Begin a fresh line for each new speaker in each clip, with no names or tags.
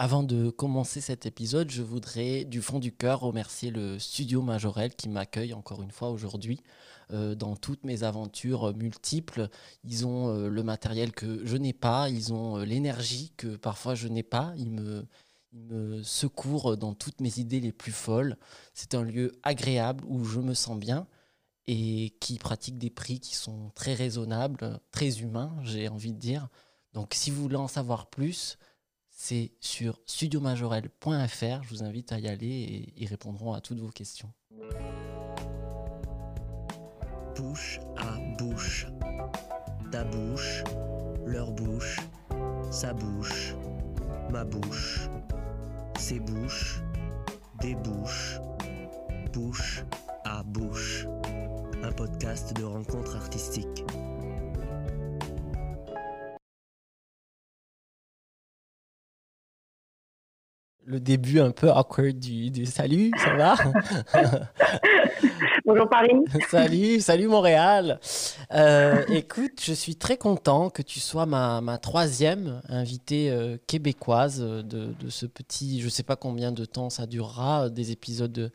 Avant de commencer cet épisode, je voudrais du fond du cœur remercier le studio Majorel qui m'accueille encore une fois aujourd'hui euh, dans toutes mes aventures multiples. Ils ont euh, le matériel que je n'ai pas, ils ont euh, l'énergie que parfois je n'ai pas. Ils me, ils me secourent dans toutes mes idées les plus folles. C'est un lieu agréable où je me sens bien et qui pratique des prix qui sont très raisonnables, très humains, j'ai envie de dire. Donc si vous voulez en savoir plus, c'est sur studiomajorel.fr. Je vous invite à y aller et ils répondront à toutes vos questions.
Bouche à bouche. Ta bouche, leur bouche, sa bouche, ma bouche, ses bouches, des bouches, bouche à bouche. Un podcast de rencontres artistiques.
Le début un peu awkward du, du salut, ça va?
Bonjour Paris.
salut, salut Montréal. Euh, écoute, je suis très content que tu sois ma, ma troisième invitée euh, québécoise de, de, ce petit, je ne sais pas combien de temps ça durera, des épisodes de,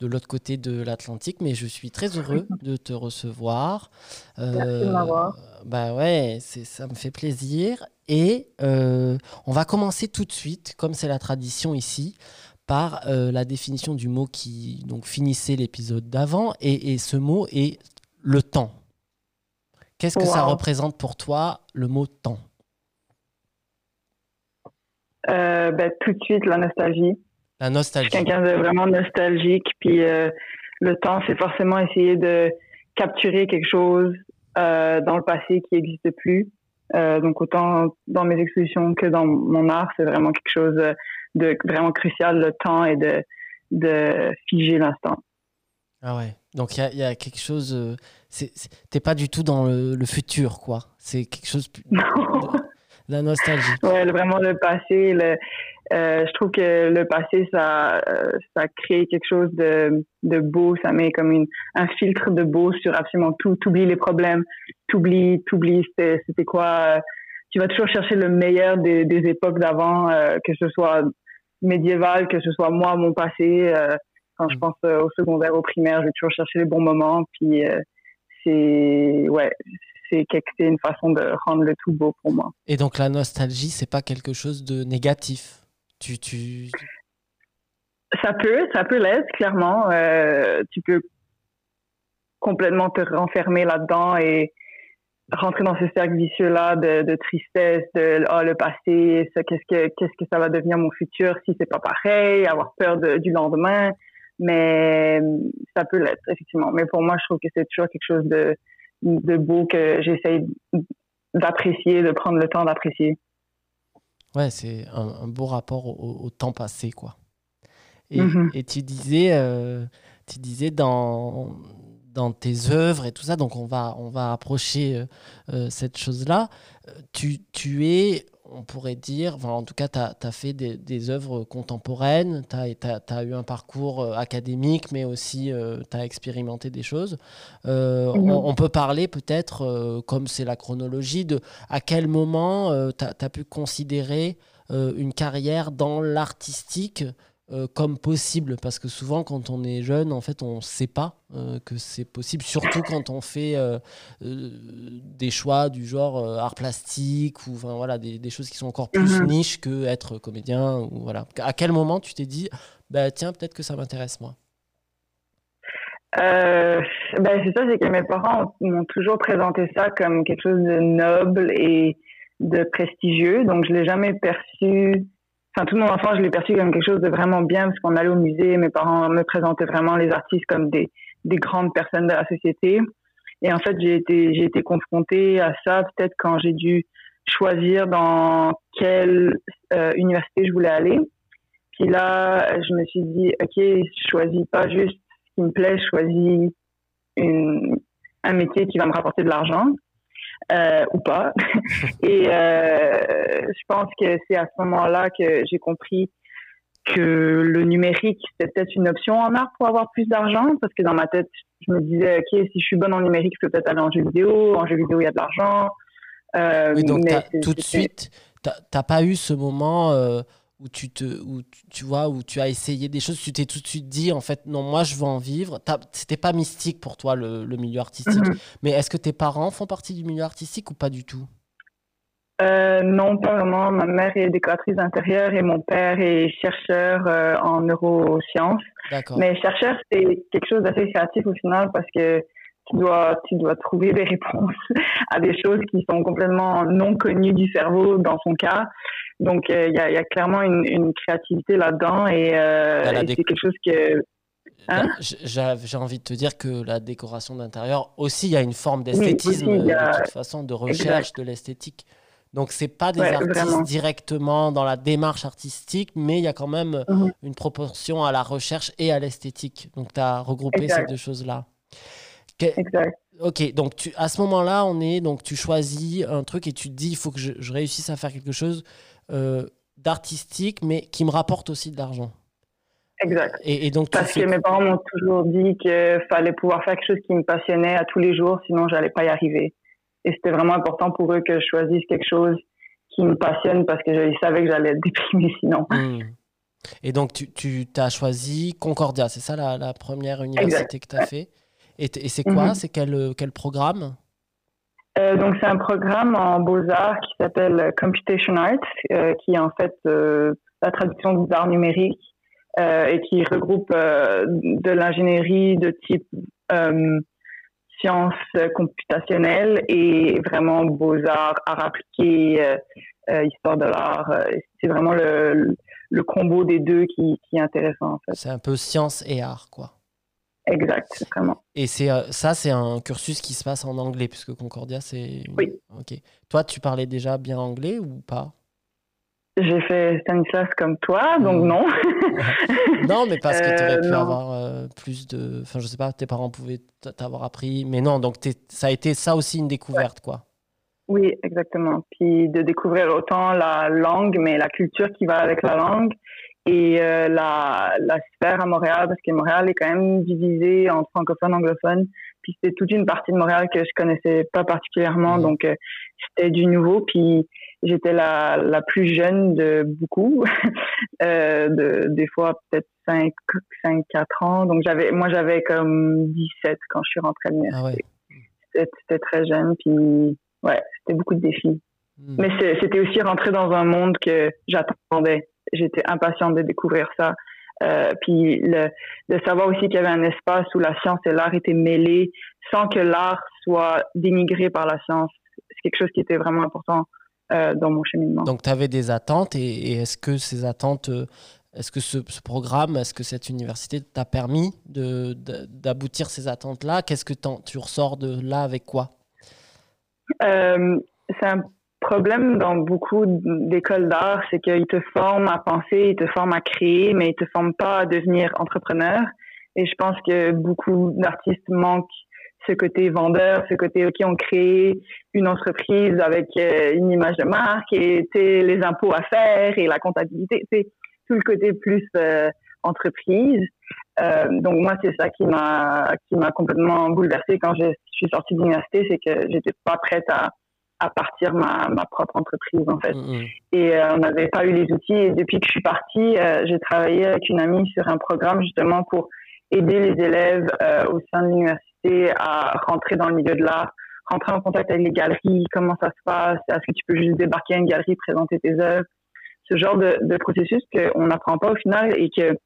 de l'autre côté de l'Atlantique, mais je suis très heureux de te recevoir.
Merci de m'avoir.
Bah ouais, ça me fait plaisir. Et euh, on va commencer tout de suite, comme c'est la tradition ici, par euh, la définition du mot qui donc finissait l'épisode d'avant. Et, ce mot est le temps. Qu'est-ce que ça représente pour toi, le mot temps?
Euh, ben, Tout de suite, la nostalgie.
La nostalgie.
Quelqu'un de vraiment nostalgique. Puis le temps, c'est forcément essayer de capturer quelque chose dans le passé qui n'existe plus. Euh, donc autant dans mes expositions que dans mon art, c'est vraiment quelque chose de vraiment crucial, le temps et de, de figer l'instant.
Ah ouais, donc il y, y a, quelque chose, euh, t'es pas du tout dans le, futur, quoi. C'est quelque chose
non.
de, la nostalgie.
Ouais, vraiment le passé, le, euh, je trouve que le passé, ça, euh, ça crée quelque chose de, de beau. Ça met comme une, un filtre de beau sur absolument tout. T'oublies les problèmes, t'oublies, t'oublies c'était quoi. Euh, tu vas toujours chercher le meilleur des, des époques d'avant, que ce soit médiéval, que ce soit moi, mon passé. quand je mm. pense au secondaire, au primaire, je vais toujours chercher les bons moments. Puis c'est ouais, c'est une façon de rendre le tout beau pour moi.
Et donc la nostalgie, c'est pas quelque chose de négatif? Tu, tu...
Ça peut, ça peut l'être, clairement. Euh, tu peux complètement te renfermer là-dedans et rentrer dans ce cercle vicieux-là de, de, tristesse, de oh, le passé, qu'est-ce que qu'est-ce que ça va devenir mon futur si c'est pas pareil, avoir peur de, du lendemain. Mais ça peut l'être, effectivement. Mais pour moi, je trouve que c'est toujours quelque chose de, de beau que j'essaye d'apprécier, de prendre le temps d'apprécier.
Ouais, c'est un, beau rapport au, temps passé, quoi. Et, mm-hmm. et tu disais, euh, tu disais dans, dans tes œuvres et tout ça, donc on va, on va approcher euh, euh, cette chose-là. Tu, tu es on pourrait dire, en tout cas, tu as, fait des, des, œuvres contemporaines, tu as, eu un parcours euh, académique, mais aussi euh, tu as expérimenté des choses. Euh, mhm. on, peut parler peut-être, comme c'est la chronologie, de à quel moment tu as, pu considérer une carrière dans l'artistique euh, comme possible parce que souvent quand on est jeune en fait on ne sait pas euh, que c'est possible surtout quand on fait euh, des choix du genre art plastique ou enfin voilà des, des, choses qui sont encore plus mhm. niches que être comédien ou voilà. À quel moment tu t'es dit bah tiens peut-être que ça m'intéresse moi?
Ben c'est ça c'est que mes parents m'ont toujours présenté ça comme quelque chose de noble et de prestigieux. Donc je l'ai jamais perçu tout mon enfance, je l'ai perçu comme quelque chose de vraiment bien parce qu'on allait au musée, mes parents me présentaient vraiment les artistes comme des, des grandes personnes de la société. Et en fait, j'ai été confrontée à ça peut-être quand j'ai dû choisir dans quelle euh, université je voulais aller. Puis là, je me suis dit, ok, je choisis pas juste ce qui me plaît, je choisis un métier qui va me rapporter de l'argent. Euh, ou pas. Et euh, je pense que c'est à ce moment-là que j'ai compris que le numérique, c'était peut-être une option en art pour avoir plus d'argent, parce que dans ma tête, je me disais, OK, si je suis bonne en numérique, je peux peut-être aller en jeu vidéo. En jeu vidéo, il y a de l'argent.
Euh, oui, donc tout de suite, tu n'as pas eu ce moment où tu te où tu vois où tu as essayé des choses tu t'es tout de suite dit en fait non moi je veux en vivre c'était pas mystique pour toi le, milieu artistique mhm. mais est-ce que tes parents font partie du milieu artistique ou pas du tout?
Euh, non, pas vraiment. Ma mère est décoratrice d'intérieur et mon père est chercheur euh, en neurosciences. Mais chercheur, c'est quelque chose d'assez créatif au final parce que tu dois, tu dois trouver des réponses à des choses qui sont complètement non connues du cerveau dans son cas. Donc, euh, il y, a, y, a, clairement une, une créativité là-dedans et, c'est quelque chose que...
Hein? J'ai envie de te dire que la décoration d'intérieur aussi, il y a une forme d'esthétisme, de toute façon, de recherche de l'esthétique. Donc, c'est pas des artistes directement dans la démarche artistique, mais il y a quand même mhm. une proportion à la recherche et à l'esthétique. Donc, tu as regroupé ces deux choses-là.
Exact.
Ok, donc tu, à ce moment-là, on est donc tu choisis un truc et tu te dis il faut que je, réussisse à faire quelque chose euh, d'artistique, mais qui me rapporte aussi de l'argent.
Exact.
Et, donc
Parce que mes parents m'ont toujours dit qu'il fallait pouvoir faire quelque chose qui me passionnait à tous les jours, sinon j'allais pas y arriver. Et c'était vraiment important pour eux que je choisisse quelque chose qui me passionne parce que je savais que j'allais être déprimée sinon.
Hmm. Et donc, tu, tu as choisi Concordia, c'est ça la, la, première université que tu as fait? Et, et c'est quoi? Mhm. C'est quel, quel programme?
Euh, donc c'est un programme en beaux-arts qui s'appelle Computation Arts, euh, qui est en fait euh, la traduction des arts numériques et qui regroupe de l'ingénierie de type sciences computationnelles et vraiment beaux-arts, arts appliqués, euh, euh, histoire de l'art. Euh, c'est vraiment le, le, combo des deux qui, qui est intéressant. En fait.
C'est un peu science et art, quoi.
Exact, vraiment.
Et c'est ça, c'est un cursus qui se passe en anglais, puisque Concordia, c'est.
Oui.
Ok. Toi, tu parlais déjà bien anglais ou pas?
J'ai fait Stanislas comme toi, donc mmh. non.
non, mais parce que tu aurais pu euh, avoir euh, plus de. Enfin, je sais pas, tes parents pouvaient t'avoir appris. Mais non, donc ça a été ça aussi une découverte, quoi.
Oui, exactement. Puis de découvrir autant la langue, mais la culture qui va avec la langue et euh, la, la sphère à Montréal, parce que Montréal est quand même divisé en francophone, anglophone. Puis c'était toute une partie de Montréal que je connaissais pas particulièrement, mmh. donc c'était du nouveau. Puis J'étais la, la plus jeune de beaucoup, euh, de, des fois peut-être 5, 5, 4 ans. Donc j'avais, moi j'avais comme 17 quand je suis rentrée à l'université. Ah c'était très jeune, puis ouais, c'était beaucoup de défis. Hmm. Mais c'était aussi rentrer dans un monde que j'attendais. J'étais impatiente de découvrir ça. Euh, puis le, de savoir aussi qu'il y avait un espace où la science et l'art étaient mêlés sans que l'art soit dénigré par la science. C'est quelque chose qui était vraiment important euh, dans mon cheminement.
Donc, tu avais des attentes et, est-ce que ces attentes, euh, est-ce que ce, programme, est-ce que cette université t'a permis d'aboutir ces attentes-là? Qu'est-ce que tu ressors de là avec quoi?
Euh, C'est un problème dans beaucoup d'écoles d'art, c'est qu'ils te forment à penser, ils te forment à créer, mais ils te forment pas à devenir entrepreneur. Et je pense que beaucoup d'artistes manquent ce côté vendeur, ce côté, OK, on crée une entreprise avec euh, une image de marque et les impôts à faire et la comptabilité, c'est tout le côté plus euh, entreprise. Euh, donc moi, c'est ça qui m'a qui m'a complètement bouleversée quand je suis sortie de l'université, c'est que j'étais pas prête à à partir ma, ma propre entreprise en fait. Mm, mm. Et on n'avait pas eu les outils. Et depuis que je suis partie, j'ai travaillé avec une amie sur un programme justement pour aider les élèves au sein de l'université à rentrer dans le milieu de l'art, rentrer en contact avec les galeries, comment ça se passe, est-ce que tu peux juste débarquer à une galerie, présenter tes œuvres, ce genre de, de processus qu'on n'apprend pas au final et que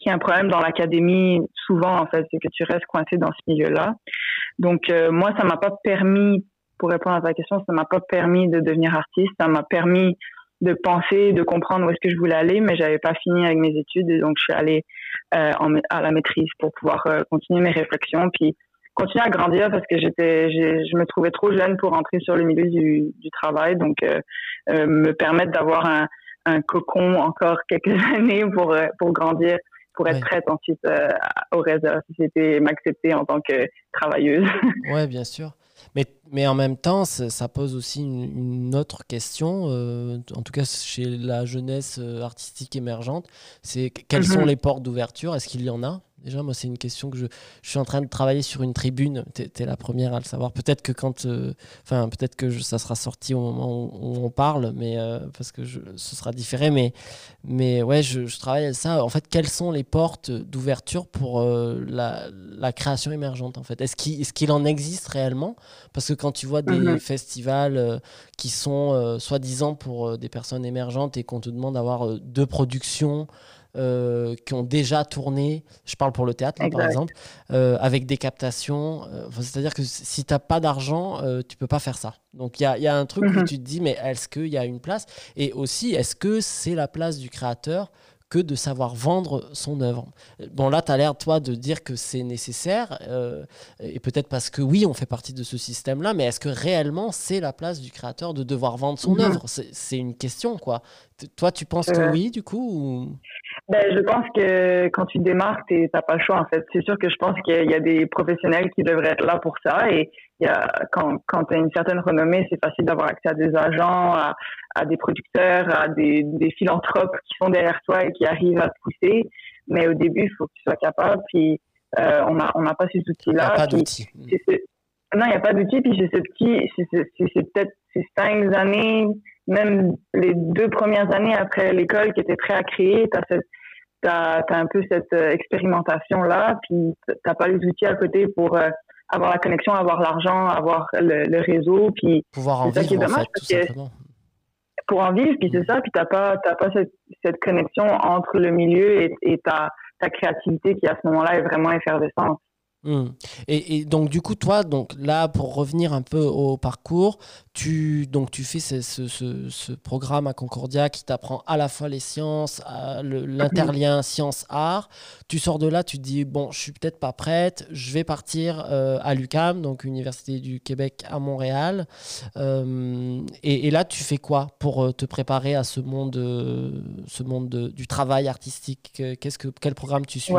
qui est un problème dans l'académie souvent en fait, c'est que tu restes coincé dans ce milieu-là. Donc euh, moi, ça m'a pas permis, pour répondre à ta question, ça m'a pas permis de devenir artiste, ça m'a permis de penser, de comprendre où est-ce que je voulais aller, mais j'avais pas fini avec mes études et donc je suis allée euh, en, à la maîtrise pour pouvoir euh, continuer mes réflexions. Puis continuer à grandir parce que j'étais, je me trouvais trop jeune pour entrer sur le milieu du, du travail. Donc, euh, me permettre d'avoir un, un, cocon encore quelques années pour, pour grandir, pour être prête ensuite au reste de la société et m'accepter en tant que travailleuse.
Ouais, bien sûr. Mais, mais en même temps, ça pose aussi une, autre question, euh, en tout cas chez la jeunesse artistique émergente, c'est quelles sont mhm. les portes d'ouverture? Est-ce qu'il y en a? Déjà, moi, c'est une question que je, je, suis en train de travailler sur une tribune. Tu es, la première à le savoir. Peut-être que quand, euh, enfin, peut-être que ça sera sorti au moment où, on parle, mais euh, parce que je, ce sera différé. Mais, mais ouais, je, je, travaille à ça. En fait, quelles sont les portes d'ouverture pour euh, la, la, création émergente En fait, est-ce qu'il est qu'il en existe réellement? Parce que quand tu vois des mm-hmm. festivals qui sont soi-disant pour des personnes émergentes et qu'on te demande d'avoir deux productions euh, qui ont déjà tourné, je parle pour le théâtre par exemple, euh, avec des captations. Euh, c'est-à-dire que si tu n'as pas d'argent, tu peux pas faire ça. Donc il y a, y a, un truc où mhm. tu te dis, mais est-ce qu'il y a une place? Et aussi, est-ce que c'est la place du créateur que de savoir vendre son œuvre? Bon, là, tu as l'air, toi, de dire que c'est nécessaire, euh, et peut-être parce que oui, on fait partie de ce système-là, mais est-ce que réellement c'est la place du créateur de devoir vendre son mhm. œuvre? C'est une question, quoi. Toi, tu penses que oui, du coup
ben, Je pense que quand tu démarres, tu n'as pas le choix, en fait. C'est sûr que je pense qu'il y a des professionnels qui devraient être là pour ça, et il y a, quand, quand tu as une certaine renommée, c'est facile d'avoir accès à des agents, à, à des producteurs, à des, des, philanthropes qui sont derrière toi et qui arrivent à te pousser. Mais au début, il faut que tu sois capable. Puis euh, on n'a on a pas ces outils-là.
pas d'outils.
Non, il n'y a pas d'outils. Puis c'est ce petit, c'est peut-être ces cinq années, même les deux premières années après l'école qui étaient prêts à créer. Tu as, un peu cette euh, expérimentation-là. Puis tu n'as pas les outils à côté pour euh, avoir la connexion, avoir l'argent, avoir le, réseau. Puis
pouvoir en vivre, en fait, tout simplement
pour en vivre, puis c'est ça, puis t'as pas, t'as pas cette, cette, connexion entre le milieu et, et ta, ta créativité qui à ce moment-là est vraiment effervescente.
Hmm. Et, donc du coup toi donc là pour revenir un peu au parcours tu donc tu fais ce, ce, ce, programme à Concordia qui t'apprend à la fois les sciences l'interlien sciences art. Tu sors de là tu te dis bon je suis peut-être pas prête je vais partir euh, à l'UCAM donc Université du Québec à Montréal. Euh, et, là tu fais quoi pour euh, te préparer à ce monde ce monde du travail artistique? Qu'est-ce que quel programme tu suis?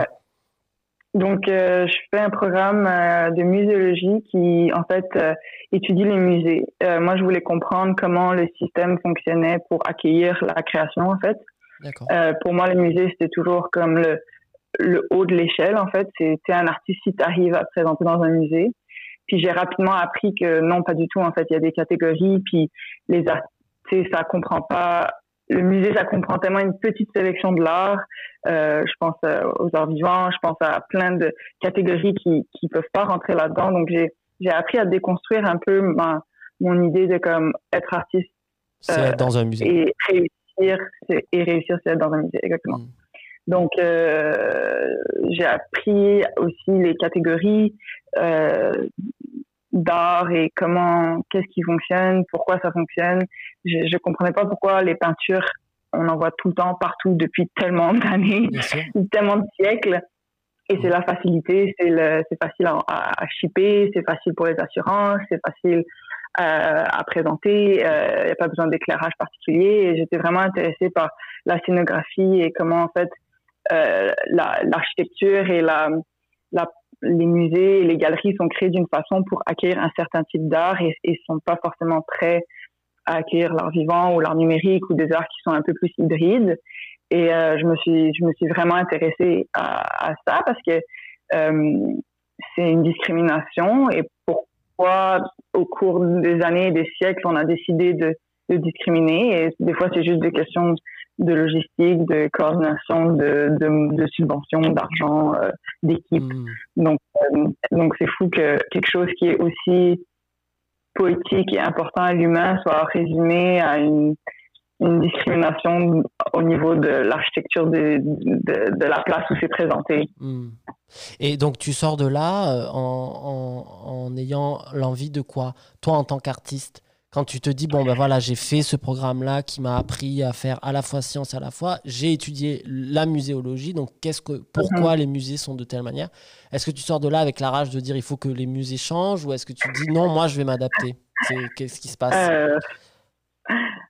Donc, euh, je fais un programme euh, de muséologie qui, en fait, euh, étudie les musées. moi, je voulais comprendre comment le système fonctionnait pour accueillir la création, en fait. pour moi, le musée, c'était toujours comme le, le haut de l'échelle, en fait. C'était un artiste si tu arrives à te présenter dans un musée. Puis j'ai rapidement appris que non, pas du tout. En fait, il y a des catégories, puis les artistes, ça comprend pas le musée, ça comprend tellement une petite sélection de l'art. Euh, je pense euh, aux arts vivants, je pense à plein de catégories qui qui peuvent pas rentrer là-dedans. Donc j'ai j'ai appris à déconstruire un peu ma mon idée de comme être artiste.
Être dans un musée.
Et réussir, et réussir, c'est être dans un musée, exactement. Mm. Donc euh, j'ai appris aussi les catégories euh, d'art et comment, qu'est-ce qui fonctionne, pourquoi ça fonctionne. Je, je comprenais pas pourquoi les peintures, on en voit tout le temps, partout, depuis tellement d'années, tellement de siècles. Et c'est la facilité, c'est le, c'est facile à, à, shipper, c'est facile pour les assurances, c'est facile euh, à présenter, il euh, n'y a pas besoin d'éclairage particulier. Et j'étais vraiment intéressée par la scénographie et comment en fait euh, la, l'architecture et la, la les musées et les galeries sont créés d'une façon pour accueillir un certain type d'art et, et sont pas forcément prêts à accueillir l'art vivant ou l'art numérique ou des arts qui sont un peu plus hybrides. Et euh, je me suis je me suis vraiment intéressée à, à ça parce que euh, c'est une discrimination et pourquoi au cours des années et des siècles on a décidé de, de discriminer et des fois c'est juste des questions de logistique, de coordination, de, de, de subventions, d'argent, euh, d'équipe. Hmm. Donc, euh, donc c'est fou que quelque chose qui est aussi poétique et important à l'humain soit résumé à une, une discrimination au niveau de l'architecture de, de, de, la place où c'est présenté.
Hmm. Et donc tu sors de là euh, en, en, en ayant l'envie de quoi? Toi en tant qu'artiste quand tu te dis, bon, ben voilà, j'ai fait ce programme-là qui m'a appris à faire à la fois science, à la fois, j'ai étudié la muséologie, donc qu'est-ce que, pourquoi mhm. les musées sont de telle manière? Est-ce que tu sors de là avec la rage de dire il faut que les musées changent ou est-ce que tu dis non, moi je vais m'adapter? Qu'est-ce qui se passe? Euh,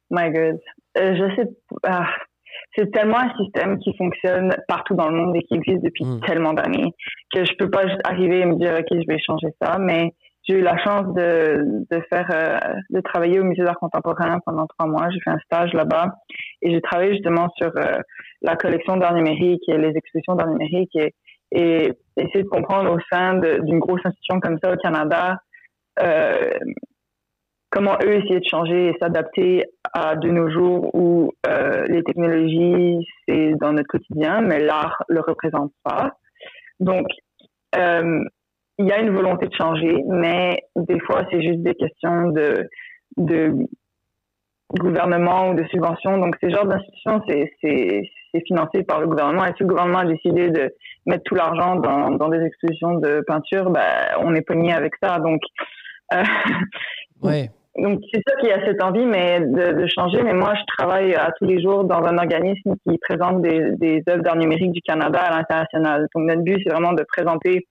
My God. Euh, je sais ah, c'est tellement un système qui fonctionne partout dans le monde et qui existe depuis hmm. tellement d'années que je peux pas juste arriver et me dire, OK, je vais changer ça, mais j'ai eu la chance de, de faire euh, de travailler au musée d'art contemporain pendant trois mois. J'ai fait un stage là-bas et j'ai travaillé justement sur euh, la collection d'art numérique et les expositions d'art numérique et et essayer de comprendre au sein d'une grosse institution comme ça au Canada euh, comment eux essayer de changer et s'adapter à de nos jours où les technologies c'est dans notre quotidien, mais l'art le représente pas. Donc il y a une volonté de changer, mais des fois c'est juste des questions de de gouvernement ou de subvention. Donc, ces genres d'institutions, c'est financé par le gouvernement. Et si le gouvernement a décidé de mettre tout l'argent dans, dans, des expositions de peinture, ben, on est pogné avec ça. Donc, euh,
ouais.
donc c'est ça qui a cette envie, mais de, de, changer. Mais moi, je travaille à tous les jours dans un organisme qui présente des, des œuvres d'art numérique du Canada à l'international. Donc, notre but, c'est vraiment de présenter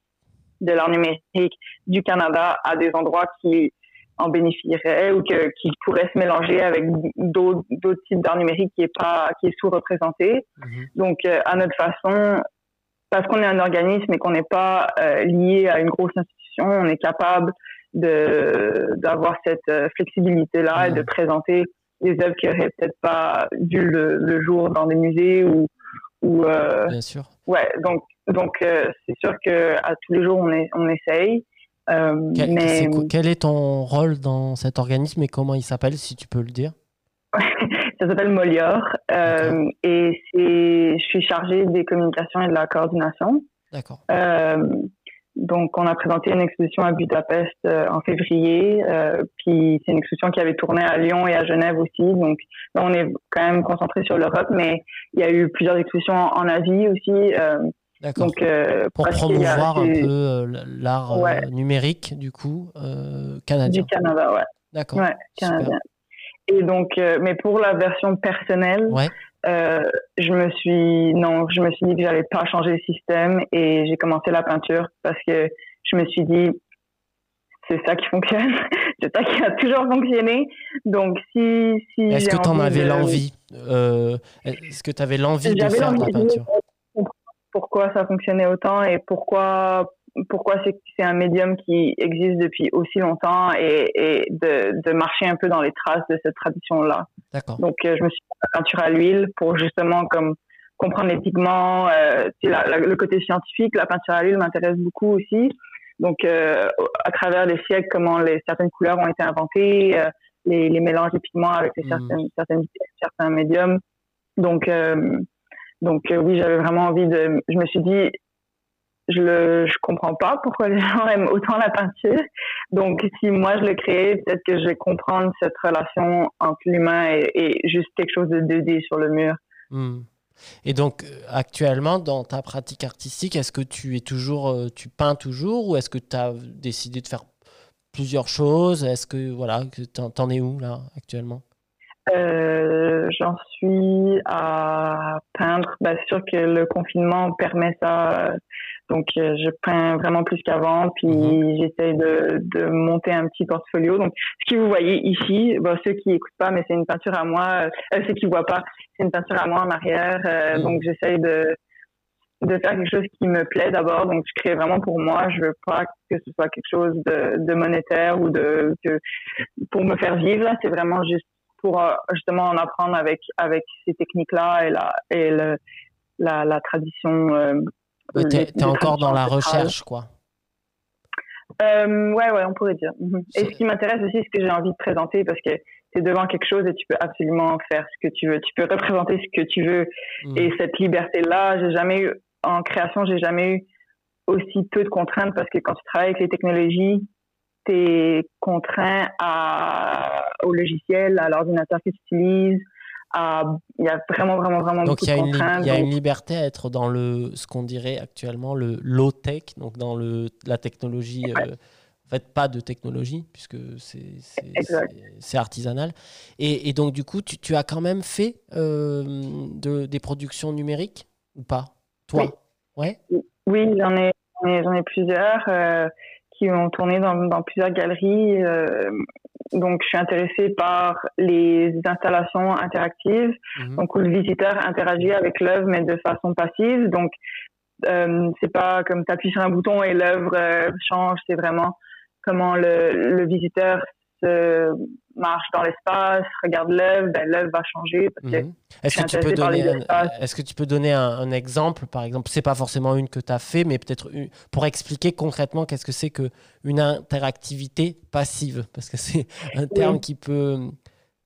de l'art numérique du Canada à des endroits qui en bénéficierait ou que, qui pourrait se mélanger avec d'autres types d'art numérique qui est pas qui est sous-représenté. Mhm. Donc euh, à notre façon, parce qu'on est un organisme et qu'on n'est pas euh, lié à une grosse institution, on est capable de d'avoir cette euh, flexibilité là et de mhm. présenter des œuvres qui auraient peut-être pas vu le, jour dans des musées ou ou
Bien sûr.
Ouais, donc donc c'est sûr que à tous les jours on est on essaye.
Euh, quel, mais... est quel est ton rôle dans cet organisme et comment il s'appelle, si tu peux le dire?
Ça s'appelle Molior euh, et je suis chargée des communications et de la coordination.
D'accord.
Euh, donc, on a présenté une exposition à Budapest en février, puis c'est une exposition qui avait tourné à Lyon et à Genève aussi. Donc, là, on est quand même concentré sur l'Europe, mais il y a eu plusieurs expositions en, Asie aussi.
D'accord. Euh, pour promouvoir un peu euh, l'art euh, numérique, du coup, canadien.
Du Canada, ouais.
D'accord.
Ouais, canadien. Et donc, mais pour la version personnelle, je me suis, non, je me suis dit que j'allais pas changer le système et j'ai commencé la peinture parce que je me suis dit, c'est ça qui fonctionne, c'est ça qui a toujours fonctionné. Donc, si, si
est-ce que tu en avais l'envie Est-ce que tu avais l'envie de faire de la peinture?
Pourquoi ça fonctionnait autant et pourquoi pourquoi c'est un médium qui existe depuis aussi longtemps et, et de, de, marcher un peu dans les traces de cette tradition-là.
D'accord.
Donc, euh, je me suis peinture à l'huile pour justement comme comprendre les pigments, euh, le côté scientifique. La peinture à l'huile m'intéresse beaucoup aussi. Donc, euh, à travers les siècles, comment les, certaines couleurs ont été inventées, euh, les, les, mélanges de pigments avec les hmm. certaines, certaines, certains médiums. Donc, donc euh, oui, j'avais vraiment envie de. Je me suis dit, je le, je comprends pas pourquoi les gens aiment autant la peinture. Donc si moi je le crée, peut-être que je vais comprendre cette relation entre l'humain et, juste quelque chose de 2D sur le mur.
Hmm. Et donc euh, actuellement dans ta pratique artistique, est-ce que tu es toujours, euh, tu peins toujours ou est-ce que tu as décidé de faire plusieurs choses? Est-ce que voilà, t'en es où là actuellement?
Euh, j'en suis à peindre. Bah, c'est sûr que le confinement permet ça. Donc, euh, je peins vraiment plus qu'avant. Puis, mhm. j'essaie de, de monter un petit portfolio. Donc, ce que vous voyez ici, bah, ceux qui écoutent pas, mais c'est une peinture à moi. Euh, ceux qui voient pas, c'est une peinture à moi en arrière. Mhm. Donc, j'essaie de de faire quelque chose qui me plaît d'abord. Donc, je crée vraiment pour moi. Je veux pas que ce soit quelque chose de, de monétaire ou de que pour me faire vivre. C'est vraiment juste pour euh, justement en apprendre avec avec ces techniques-là et la et le, la, la tradition. Euh,
tu es, encore dans la recherche, quoi.
Euh, ouais, ouais, on pourrait dire. Mhm. Et ce qui m'intéresse aussi, ce que j'ai envie de présenter, parce que tu es devant quelque chose et tu peux absolument faire ce que tu veux. Tu peux représenter ce que tu veux. Mhm. Et cette liberté-là, j'ai jamais eu, en création, j'ai jamais eu aussi peu de contraintes parce que quand tu travailles avec les technologies, tu contraint à, au logiciel, à l'ordinateur que tu utilises. Il y a vraiment, vraiment, vraiment
donc
beaucoup de contraintes.
Il y a une liberté à être dans le, ce qu'on dirait actuellement le low-tech, donc dans le, la technologie. Euh, en fait, pas de technologie, puisque c'est artisanal. Et, et, donc, du coup, tu, tu as quand même fait euh, de, des productions numériques ou pas? Toi?
Oui,
ouais
oui j'en ai, j'en ai, plusieurs. Euh, qui ont tourné dans, dans plusieurs galeries. Euh, donc, je suis intéressée par les installations interactives, mhm. donc où le visiteur interagit avec l'œuvre, mais de façon passive. Donc, euh, c'est pas comme tu appuies sur un bouton et l'œuvre euh, change, c'est vraiment comment le, le visiteur marche dans l'espace, regarde l'œuvre, ben, l'œuvre va changer.
Mhm. Est-ce que, tu peux donner un, est-ce que tu peux donner un, exemple, par exemple C'est pas forcément une que tu as fait, mais peut-être pour expliquer concrètement qu'est-ce que c'est qu'une interactivité passive Parce que c'est un terme qui peut.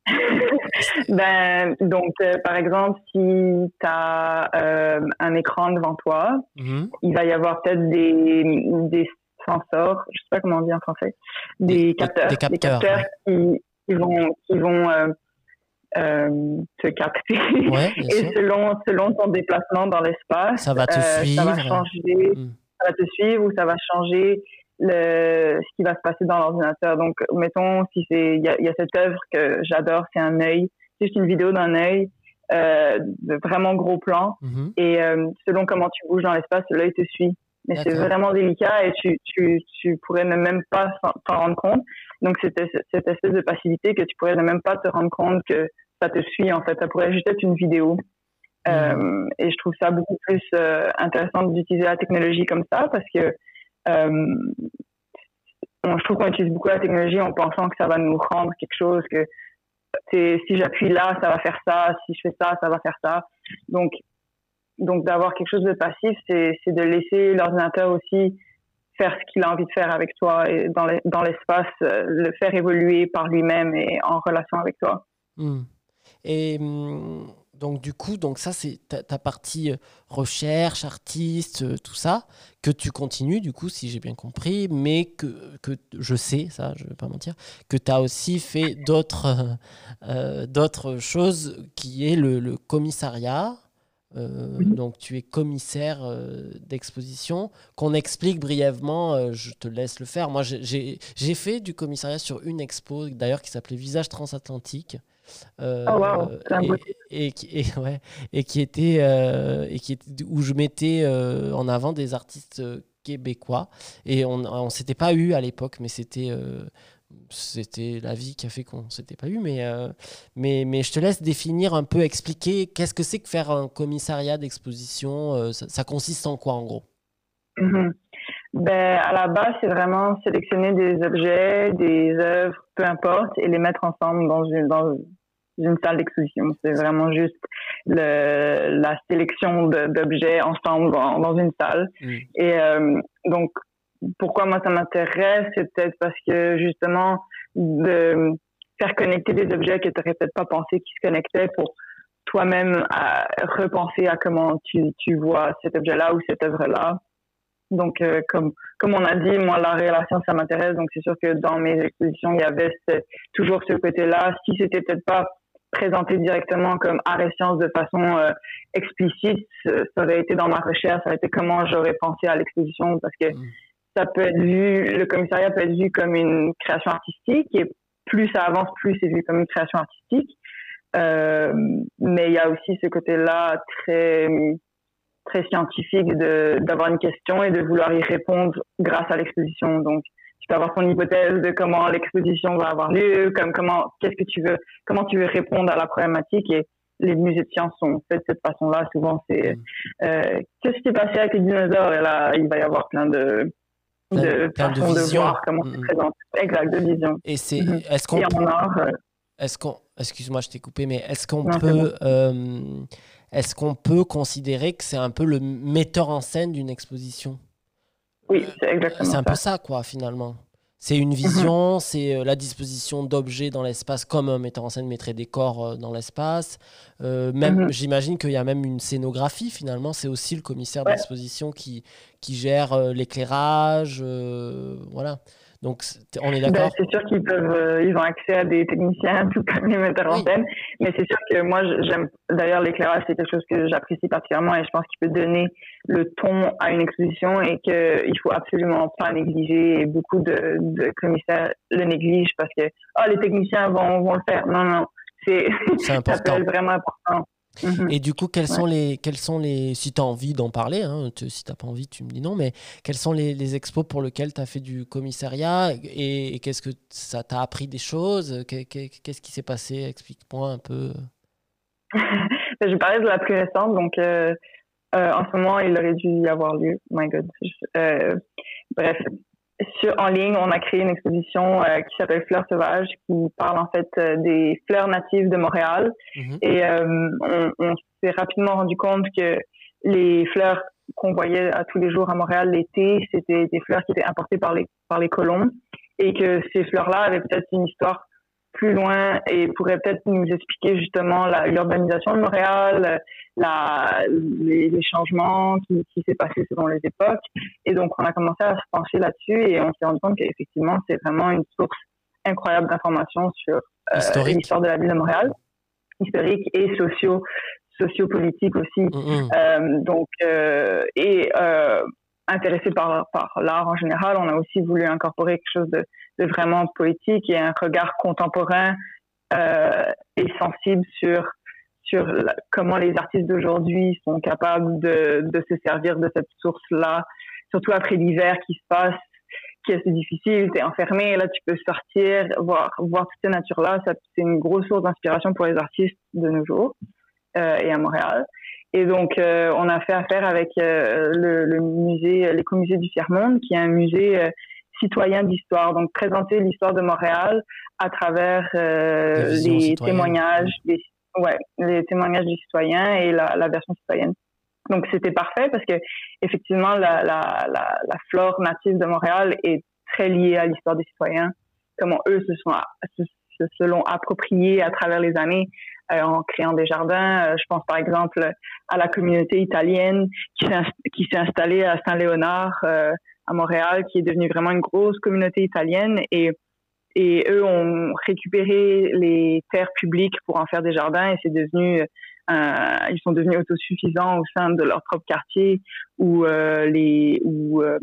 ben, donc, euh, par exemple, si tu as euh, un écran devant toi, mhm. il va y avoir peut-être des, des sensors, je sais pas comment on dit en français, des, capteurs, des, capteurs, qui, qui, vont, qui vont euh, euh, te capter. et selon, selon ton déplacement dans l'espace,
ça va te suivre.
Ça va changer, hmm. ça va te suivre ou ça va changer le, ce qui va se passer dans l'ordinateur. Donc, mettons, si c'est, il y, y a, cette œuvre que j'adore, c'est un œil, juste une vidéo d'un œil. Euh, de vraiment gros plan mm-hmm. et selon comment tu bouges dans l'espace l'œil te suit mais c'est vraiment délicat et tu, tu, tu pourrais ne même pas t'en rendre compte. Donc, c'était cette espèce de passivité que tu pourrais ne même pas te rendre compte que ça te suit, en fait. Ça pourrait juste être une vidéo. Mmh. Euh, et je trouve ça beaucoup plus euh, intéressant d'utiliser la technologie comme ça parce que euh, je trouve qu'on utilise beaucoup la technologie en pensant que ça va nous rendre quelque chose, que si j'appuie là, ça va faire ça, si je fais ça, ça va faire ça. Donc, donc d'avoir quelque chose de passif, c'est de laisser l'ordinateur aussi faire ce qu'il a envie de faire avec toi et dans l'espace, euh, le faire évoluer par lui-même et en relation avec toi.
Hmm. Et hmm, donc du coup, donc ça c'est ta, partie euh, recherche, artiste, euh, tout ça, que tu continues du coup, si j'ai bien compris, mais que, que je sais, ça je ne vais pas mentir, que tu as aussi fait d'autres choses qui est le commissariat euh, donc tu es commissaire euh, d'exposition. Qu'on explique brièvement, euh, je te laisse le faire. Moi, j'ai fait du commissariat sur une expo, d'ailleurs, qui s'appelait Visage transatlantique.
oh wow,
et, et, ouais, et, qui était, et qui était où je mettais en avant des artistes québécois. Et on ne s'était pas eu à l'époque, mais c'était c'était la vie qui a fait qu'on s'était pas eu, mais, euh, mais, mais je te laisse définir un peu, expliquer qu'est-ce que c'est que faire un commissariat d'exposition, euh, ça, consiste en quoi en gros?
Mhm. ben, À la base, c'est vraiment sélectionner des objets, des œuvres, peu importe, et les mettre ensemble dans une, dans une salle d'exposition. C'est vraiment juste le, la sélection d'objets ensemble dans, dans, une salle. Mm. Et euh, donc, pourquoi moi ça m'intéresse, c'est peut-être parce que justement de faire connecter des objets que tu n'aurais peut-être pas pensé qu'ils se connectaient pour toi-même repenser à comment tu, tu vois cet objet-là ou cette œuvre-là. Donc, euh, comme, comme on a dit, moi, la relation, ça m'intéresse. Donc, c'est sûr que dans mes expositions, il y avait toujours ce côté-là. Si c'était peut-être pas présenté directement comme art et sciences de façon euh, explicite, ça aurait été dans ma recherche, ça aurait été comment j'aurais pensé à l'exposition parce que mmh ça peut être vu, le commissariat peut être vu comme une création artistique et plus ça avance, plus c'est vu comme une création artistique. Euh, mais il y a aussi ce côté-là très très scientifique de d'avoir une question et de vouloir y répondre grâce à l'exposition. Donc tu peux avoir ton hypothèse de comment l'exposition va avoir lieu, comme comment qu'est-ce que tu veux, comment tu veux répondre à la problématique et les musées de sciences sont faits de cette façon-là. Souvent, c'est mm. euh, qu'est-ce qui s'est passé avec les dinosaures? Et là, il va y avoir plein de de façon de, voir comment mm, mm. présente. Exact, de vision.
Et c'est, mm-hmm. est-ce qu'on, euh, est-ce qu'on, excuse-moi, je t'ai coupé, mais est-ce qu'on peut, euh, est-ce qu'on peut considérer que c'est un peu le metteur en scène d'une exposition?
Oui, c'est exactement.
C'est un peu ça, quoi, finalement. C'est une vision, mhm. c'est euh, la disposition d'objets dans l'espace comme un metteur en scène mettrait des corps euh, dans l'espace. Euh, même, mhm. j'imagine qu'il y a même une scénographie finalement. C'est aussi le commissaire d'exposition qui, qui gère l'éclairage, voilà. Donc, on est ben, d'accord
C'est sûr qu'ils peuvent, euh, ils ont accès à des techniciens, tout comme les metteurs en scène. Mais c'est sûr que moi, j'aime. D'ailleurs, l'éclairage, c'est quelque chose que j'apprécie particulièrement et je pense qu'il peut donner le ton à une exposition et qu'il faut absolument pas négliger. Et beaucoup de, de commissaires le négligent parce que oh, les techniciens vont, vont le faire. Non, non. C'est important. ça vraiment important.
Mhm. Et du coup, quels sont les, quels sont les, si tu as envie d'en parler, hein, si tu pas envie, tu me dis non, mais quels sont les, les expos pour lesquels tu as fait du commissariat et, qu'est-ce que ça t'a appris des choses? Qu'est-ce qui s'est passé? Explique-moi un peu.
je vais parler de la plus récente, donc euh, euh, en ce moment, il aurait dû y avoir lieu. My God. Euh, bref, sur, en ligne, on a créé une exposition euh, qui s'appelle Fleurs sauvages, qui parle en fait euh, des fleurs natives de Montréal. Mhm. Et euh, on, on s'est rapidement rendu compte que les fleurs qu'on voyait à tous les jours à Montréal l'été, c'était des fleurs qui étaient importées par les par les colons, et que ces fleurs-là avaient peut-être une histoire plus loin et pourrait peut-être nous expliquer justement l'urbanisation de Montréal, la, les, les changements qui, qui s'est passé selon les époques. Et donc, on a commencé à se pencher là-dessus et on s'est rendu compte qu'effectivement, c'est vraiment une source incroyable d'informations sur euh, l'histoire de la ville de Montréal, historique et socio sociopolitique aussi. Mm-hmm. euh, donc, euh, et intéressé par, l'art en général, on a aussi voulu incorporer quelque chose de, vraiment poétique et un regard contemporain euh, et sensible sur sur comment les artistes d'aujourd'hui sont capables de, de se servir de cette source-là, surtout après l'hiver qui se passe, qui est assez difficile, t'es enfermé, là tu peux sortir, voir, voir toute cette nature-là, c'est une grosse source d'inspiration pour les artistes de nos jours et à Montréal. Et donc, euh, on a fait affaire avec euh, le, le, musée, l'écomusée du Tiers-Monde, qui est un musée euh, citoyen d'histoire. Donc, présenter l'histoire de Montréal à travers les témoignages, des, ouais, les témoignages des citoyens et la, la version citoyenne. Donc, c'était parfait parce que effectivement, la, la, la, la, flore native de Montréal est très liée à l'histoire des citoyens, comment eux se sont se, se l'ont approprié à travers les années euh, en créant des jardins. Euh, je pense par exemple à la communauté italienne qui s'est installée à Saint-Léonard euh, à Montréal, qui est devenue vraiment une grosse communauté italienne et eux ont récupéré les terres publiques pour en faire des jardins et c'est devenu euh, ils sont devenus autosuffisants au sein de leur propre quartier où euh, les où euh,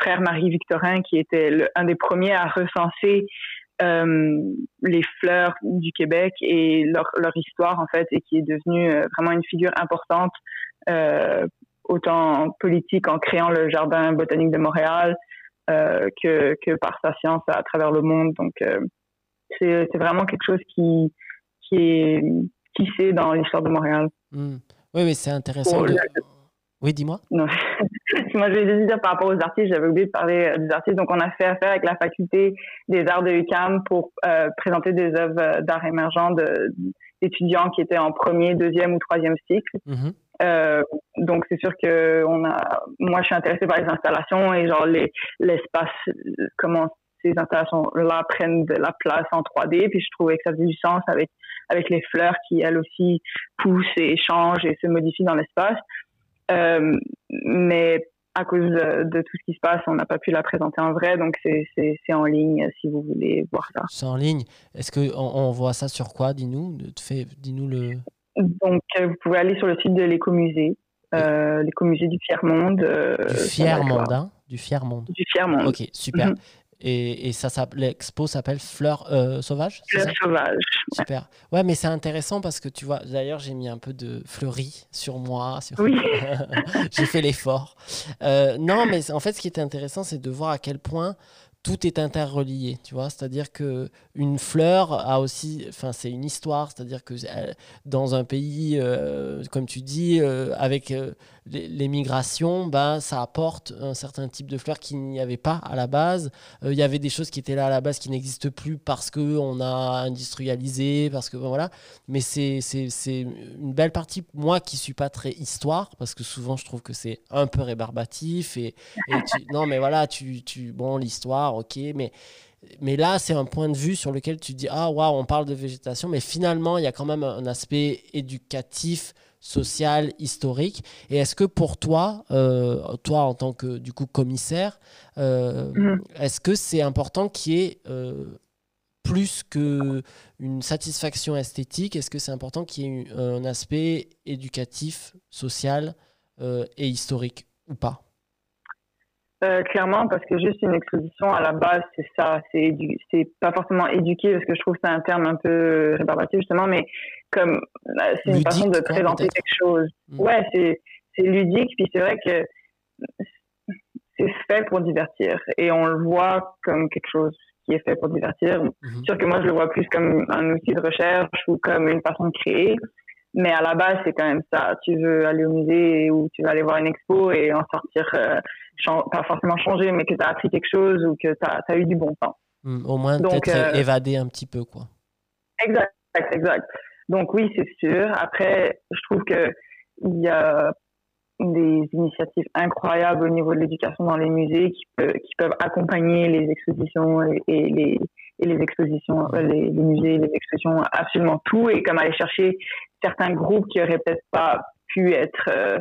frère Marie Victorin qui était un des premiers à recenser euh, les fleurs du Québec et leur, leur, histoire en fait et qui est devenue euh, vraiment une figure importante euh, autant politique en créant le jardin botanique de Montréal euh, que, que par sa science à travers le monde donc c'est vraiment quelque chose qui qui est qui c'est dans l'histoire de Montréal.
Mmh. Oui, mais c'est intéressant. De... Oui, dis-moi.
Moi, je juste dire par rapport aux artistes, j'avais oublié de parler euh, des artistes. Donc, on a fait affaire avec la faculté des arts de UQAM pour euh, présenter des œuvres d'art émergent d'étudiants qui étaient en premier, deuxième ou troisième cycle. Mm-hmm. euh, donc, c'est sûr que on a. Moi, je suis intéressée par les installations et genre les l'espace, comment ces installations-là prennent de la place en 3D. Puis, je trouvais que ça faisait du sens avec avec les fleurs qui elles aussi poussent et changent et se modifient dans l'espace. Euh, mais à cause de, tout ce qui se passe, on n'a pas pu la présenter en vrai, donc c'est en ligne si vous voulez voir ça.
C'est en ligne. Est-ce qu'on on voit ça sur quoi Dis-nous, dis-nous le.
Donc, euh, vous pouvez aller sur le site de l'écomusée, euh, l'écomusée du Fier Monde.
Euh, du Fier Monde, hein Du Fier Monde.
Du Fier Monde.
Ok, super. Mhm. Et, et ça, l'expo s'appelle Fleurs euh, sauvages
Fleurs sauvages.
Super. Ouais, mais c'est intéressant parce que tu vois, d'ailleurs, j'ai mis un peu de fleuris sur moi. Sur...
Oui.
j'ai fait l'effort. Euh, non, mais en fait, ce qui est intéressant, c'est de voir à quel point tout est interrelié, tu vois? C'est-à-dire que une fleur a aussi, enfin, c'est une histoire. C'est-à-dire que dans un pays, euh, comme tu dis, euh, avec euh, les, migrations, ben, ça apporte un certain type de fleurs qu'il n'y avait pas à la base. Il y avait des choses qui étaient là à la base qui n'existent plus parce que on a industrialisé, parce que voilà. Mais c'est une belle partie. Moi, qui suis pas très histoire, parce que souvent je trouve que c'est un peu rébarbatif et, non, mais voilà, tu, tu bon, l'histoire ok, mais, mais là, c'est un point de vue sur lequel tu dis, ah, waouh, on parle de végétation, mais finalement, il y a quand même un aspect éducatif, social, historique. Et est-ce que pour toi, euh, toi en tant que du coup commissaire, euh, mm-hmm. est-ce que c'est important qu'il y ait euh, plus qu'une satisfaction esthétique? Est-ce que c'est important qu'il y ait un aspect éducatif, social et historique ou pas?
Euh, clairement, parce que juste une exposition, à la base, c'est ça. C'est c'est pas forcément éduquer, parce que je trouve que c'est un terme un peu rébarbatif, justement, mais comme euh, c'est une façon de présenter quelque chose. Mm. Ouais, c'est ludique, puis c'est vrai que c'est fait pour divertir. Et on le voit comme quelque chose qui est fait pour divertir. Mm-hmm. Sûr que moi, je le vois plus comme un outil de recherche ou comme une façon de créer. Mais à la base, c'est quand même ça. Tu veux aller au musée ou tu veux aller voir une expo et en sortir euh, pas forcément changé, mais que tu as appris quelque chose ou que tu as, eu du bon temps.
Hmm, au moins, peut-être euh, évader un petit peu, quoi.
Exact, exact. Donc oui, c'est sûr. Après, je trouve que il y a des initiatives incroyables au niveau de l'éducation dans les musées qui, qui, peuvent accompagner les expositions et, les, et les expositions, euh, les, musées, les expositions, absolument tout, et comme aller chercher certains groupes qui auraient peut-être pas pu être euh,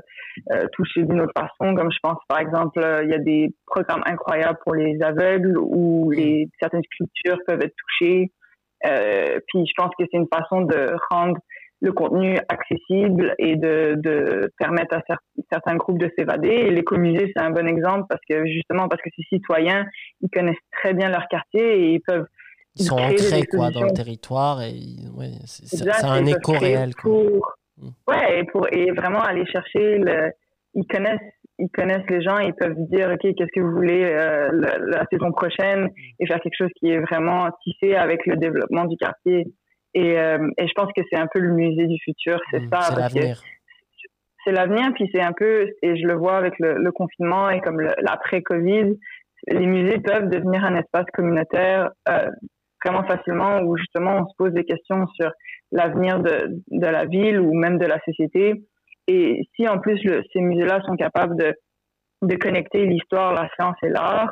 euh, touchés d'une autre façon, comme je pense par exemple, il y a des programmes incroyables pour les aveugles où les, certaines sculptures peuvent être touchées. puis je pense que c'est une façon de rendre le contenu accessible et de, de permettre à certains groupes de s'évader. Et l'écomusée, c'est un bon exemple parce que justement, parce que ces citoyens, ils connaissent très bien leur quartier et ils peuvent
ils sont ancrés quoi, dans le territoire et ouais, c'est un écho réel.
Pour, mm. Ouais, et, pour, et vraiment aller chercher, le, ils, connaissent, ils connaissent les gens, ils peuvent dire, OK, qu'est-ce que vous voulez euh, la, saison prochaine et faire quelque chose qui est vraiment tissé avec le développement du quartier. Et, euh, et je pense que c'est un peu le musée du futur, c'est mm, ça.
C'est l'avenir.
C'est l'avenir, puis c'est un peu, et je le vois avec le, le confinement et comme l'après-Covid, les musées peuvent devenir un espace communautaire euh, vraiment facilement où justement on se pose des questions sur l'avenir de, de la ville ou même de la société. Et si en plus le, ces musées-là sont capables de, de connecter l'histoire, la science et l'art,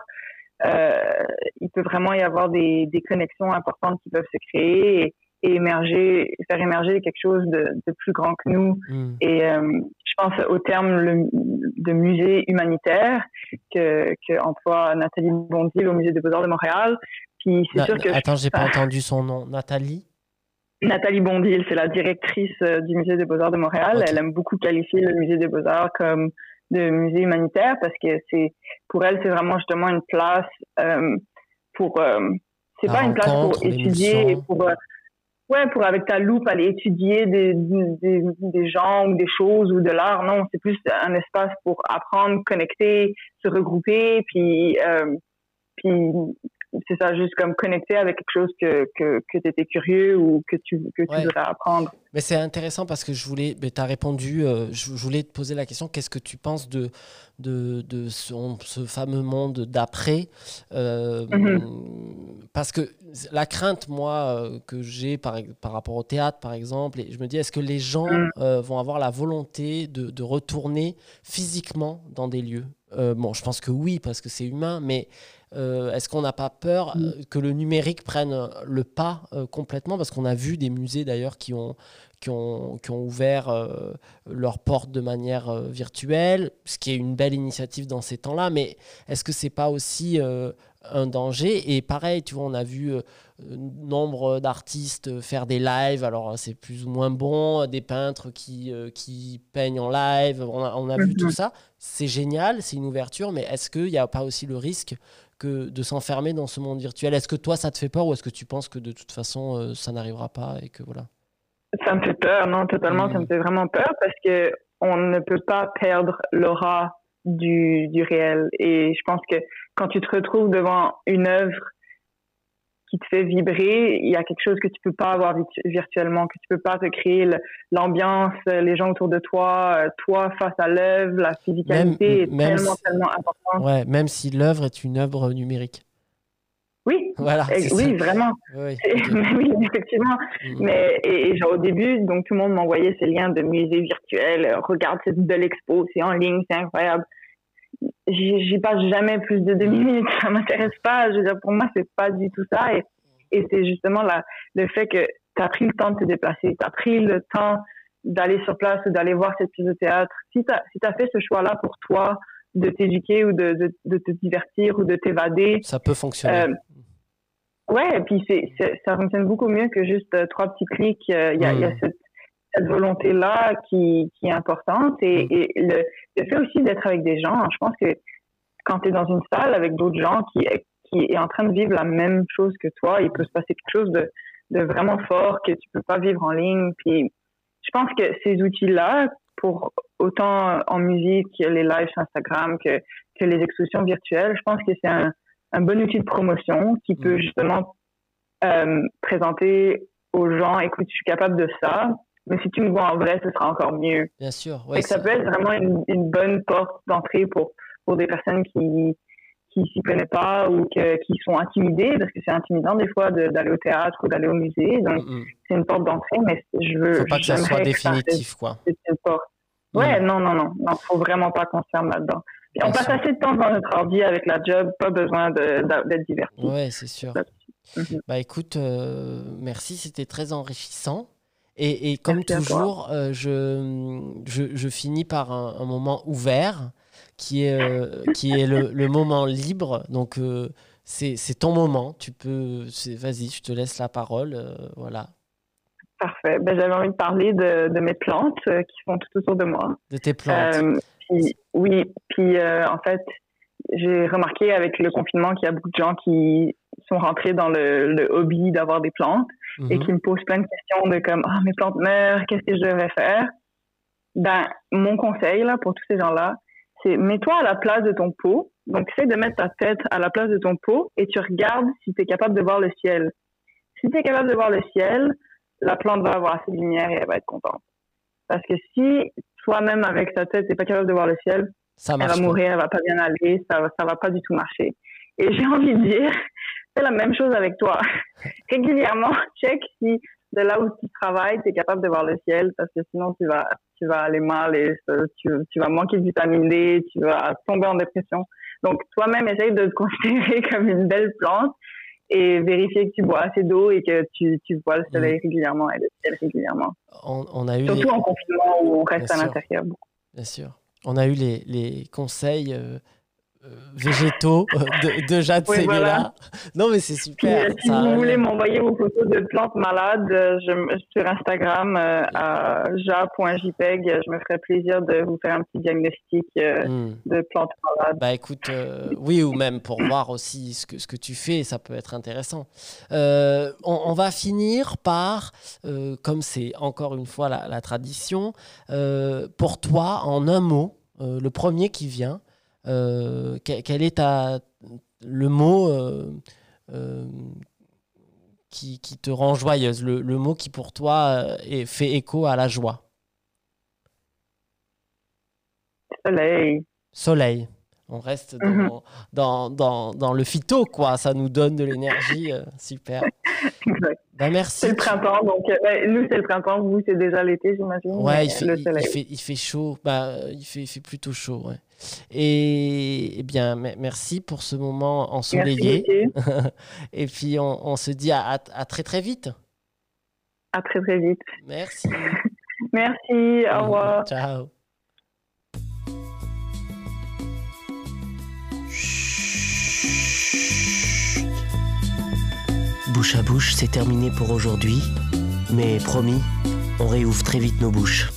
euh, il peut vraiment y avoir des, des connexions importantes qui peuvent se créer et, émerger, faire émerger quelque chose de, de plus grand que nous. Hmm. Et euh, je pense au terme le, de musée humanitaire que, que emploie Nathalie Bondil au musée des Beaux-Arts de Montréal,
c'est sûr que. Attends, j'ai pas entendu son nom. Nathalie?
Nathalie Bondil, c'est la directrice euh, du Musée des Beaux-Arts de Montréal. Elle aime beaucoup qualifier le Musée des Beaux-Arts comme de musée humanitaire parce que c'est pour elle c'est vraiment justement une place euh, pour euh, c'est pas une place pour étudier pour ouais pour avec ta loupe aller étudier des, des, des gens ou des choses ou de l'art non c'est plus un espace pour apprendre connecter se regrouper puis puis c'est ça, juste comme connecter avec quelque chose que, que, que tu étais curieux ou que tu, que tu voudrais apprendre.
Mais c'est intéressant parce que je voulais, tu as répondu, euh, je, voulais te poser la question, qu'est-ce que tu penses de, de, de ce, ce fameux monde d'après euh, mm-hmm. Parce que la crainte, moi, euh, que j'ai par, par rapport au théâtre, par exemple, et je me dis, est-ce que les gens mm. vont avoir la volonté de, de retourner physiquement dans des lieux? Bon, je pense que oui, parce que c'est humain, mais est-ce qu'on n'a pas peur euh, que le numérique prenne le pas euh, complètement? Parce qu'on a vu des musées d'ailleurs qui ont, qui ont, qui ont ouvert leurs portes de manière virtuelle, ce qui est une belle initiative dans ces temps-là. Mais est-ce que c'est pas aussi un danger? Et pareil, tu vois, on a vu nombre d'artistes faire des lives. Alors c'est plus ou moins bon, des peintres qui, qui peignent en live. On a, on a vu tout ça. C'est génial, c'est une ouverture. Mais est-ce qu'il n'y a pas aussi le risque de s'enfermer dans ce monde virtuel. Est-ce que toi, ça te fait peur ou est-ce que tu penses que de toute façon, euh, ça n'arrivera pas et que voilà?
Ça me fait peur, non, totalement, ça me hmm. fait vraiment peur parce que on ne peut pas perdre l'aura du, du réel. Et je pense que quand tu te retrouves devant une œuvre qui te fait vibrer, il y a quelque chose que tu peux pas avoir virtuellement, que tu peux pas te créer l'ambiance, les gens autour de toi, euh, toi face à l'œuvre, la physicalité est tellement, tellement importante.
Ouais, même si l'œuvre est une œuvre numérique.
Oui,
voilà,
oui, vraiment. Oui, oui effectivement. Mm. Mais et, genre, au début, donc tout le monde m'envoyait ces liens de musées virtuels. Regarde cette belle expo, c'est en ligne, c'est incroyable j'y passe jamais plus de deux minutes. Ça m'intéresse pas. Je veux dire, pour moi, c'est pas du tout ça. Et, et c'est justement la, le fait que tu as pris le temps de te déplacer, tu as pris le temps d'aller sur place ou d'aller voir cette pièce de théâtre. Si tu as, si as fait ce choix-là pour toi, de t'éduquer ou de, de, de, te divertir ou de t'évader.
Ça peut fonctionner. Euh,
ouais, et puis c'est, ça fonctionne beaucoup mieux que juste euh, trois petits clics. Euh, il y, a, y a hmm. cette, cette volonté-là qui, qui est importante et, mm. et le, le, fait aussi d'être avec des gens. Je pense que quand tu es dans une salle avec d'autres gens qui, qui est en train de vivre la même chose que toi, il peut se passer quelque chose de, de vraiment fort que tu peux pas vivre en ligne. Puis je pense que ces outils-là, pour autant en musique, les lives sur Instagram que, que les expositions virtuelles, je pense que c'est un, un bon outil de promotion qui peut mm. justement euh, présenter aux gens, écoute, je suis capable de ça, mais si tu me vois en vrai, ce sera encore mieux.
Bien sûr.
Ouais, et ça peut être vraiment une, une bonne porte d'entrée pour, pour des personnes qui qui s'y connaissent pas ou qui sont intimidées parce que c'est intimidant des fois d'aller au théâtre ou d'aller au musée. Donc mm, mm. c'est une porte d'entrée, mais je veux.
Faut pas que ça soit définitif, quoi.
C'est une porte. Ouais, non, non, non, non, faut vraiment pas qu'on se ferme là-dedans. on passe assez de temps dans notre ordi avec la job, pas besoin d'être diverti.
Ouais, c'est sûr. Mhm. Bah écoute, euh, merci, c'était très enrichissant. Et, et comme toujours, euh, je, je, je, finis par un, un, moment ouvert qui est, euh, qui est le, le, moment libre. Donc c'est ton moment. Tu peux, vas-y, je te laisse la parole. voilà.
Parfait. Ben, J'avais envie de parler de, de mes plantes euh, qui sont tout autour de moi.
De tes plantes. Euh,
oui, puis euh, en fait, j'ai remarqué avec le confinement qu'il y a beaucoup de gens qui sont rentrés dans le, le hobby d'avoir des plantes et mhm. qui me posent plein de questions de comme ah mes plantes meurent, qu'est-ce que je devrais faire? Ben mon conseil là pour tous ces gens-là, c'est mets-toi à la place de ton pot. Donc essaie de mettre ta tête à la place de ton pot et tu regardes si tu es capable de voir le ciel. Si tu es capable de voir le ciel, la plante va avoir assez de lumière et elle va être contente. Parce que si toi-même avec sa tête, t'es pas capable de voir le ciel, elle va mourir, elle va pas bien aller, ça, ça va pas du tout marcher. Et j'ai envie de dire, c'est la même chose avec toi. Régulièrement, check si de là où tu travailles, tu es capable de voir le ciel, parce que sinon tu vas, tu vas aller mal et tu, tu vas manquer de vitamine D, tu vas tomber en dépression. Donc toi-même, essaye de te considérer comme une belle plante et vérifier que tu bois assez d'eau et que tu, tu vois le soleil mm. régulièrement et le ciel régulièrement.
On, a eu
Surtout en confinement où on reste à l'intérieur.
Bien sûr. On a eu les, les conseils euh, euh, végétaux euh, de, de Jade oui, Non, mais c'est super.
si vous voulez m'envoyer vos photos de plantes malades je, sur Instagram à ja.jpeg, je me ferai plaisir de vous faire un petit diagnostic hmm. de plantes malades.
Bah écoute, oui, ou même pour voir aussi ce que, ce que tu fais, ça peut être intéressant. On, on, va finir par, comme c'est encore une fois la, la tradition, pour toi, en un mot, le premier qui vient, euh, quel est ta, le mot euh, euh, qui, qui, te rend joyeuse, le, le, mot qui pour toi est, fait écho à la joie
Soleil.
Soleil. On reste mhm. dans, dans, dans, le phyto, quoi. Ça nous donne de l'énergie. super. Ben, merci.
C'est le printemps, donc nous c'est le printemps, vous c'est déjà l'été, j'imagine.
Ouais, il fait, il, fait, il fait chaud. Bah, il, fait, il fait plutôt chaud, ouais. Et, eh bien, merci pour ce moment ensoleillé. et puis, on, se dit à, très très vite.
À très très vite.
Merci.
merci, au revoir.
Ciao.
Bouche à bouche, c'est terminé pour aujourd'hui. Mais promis, on réouvre très vite nos bouches.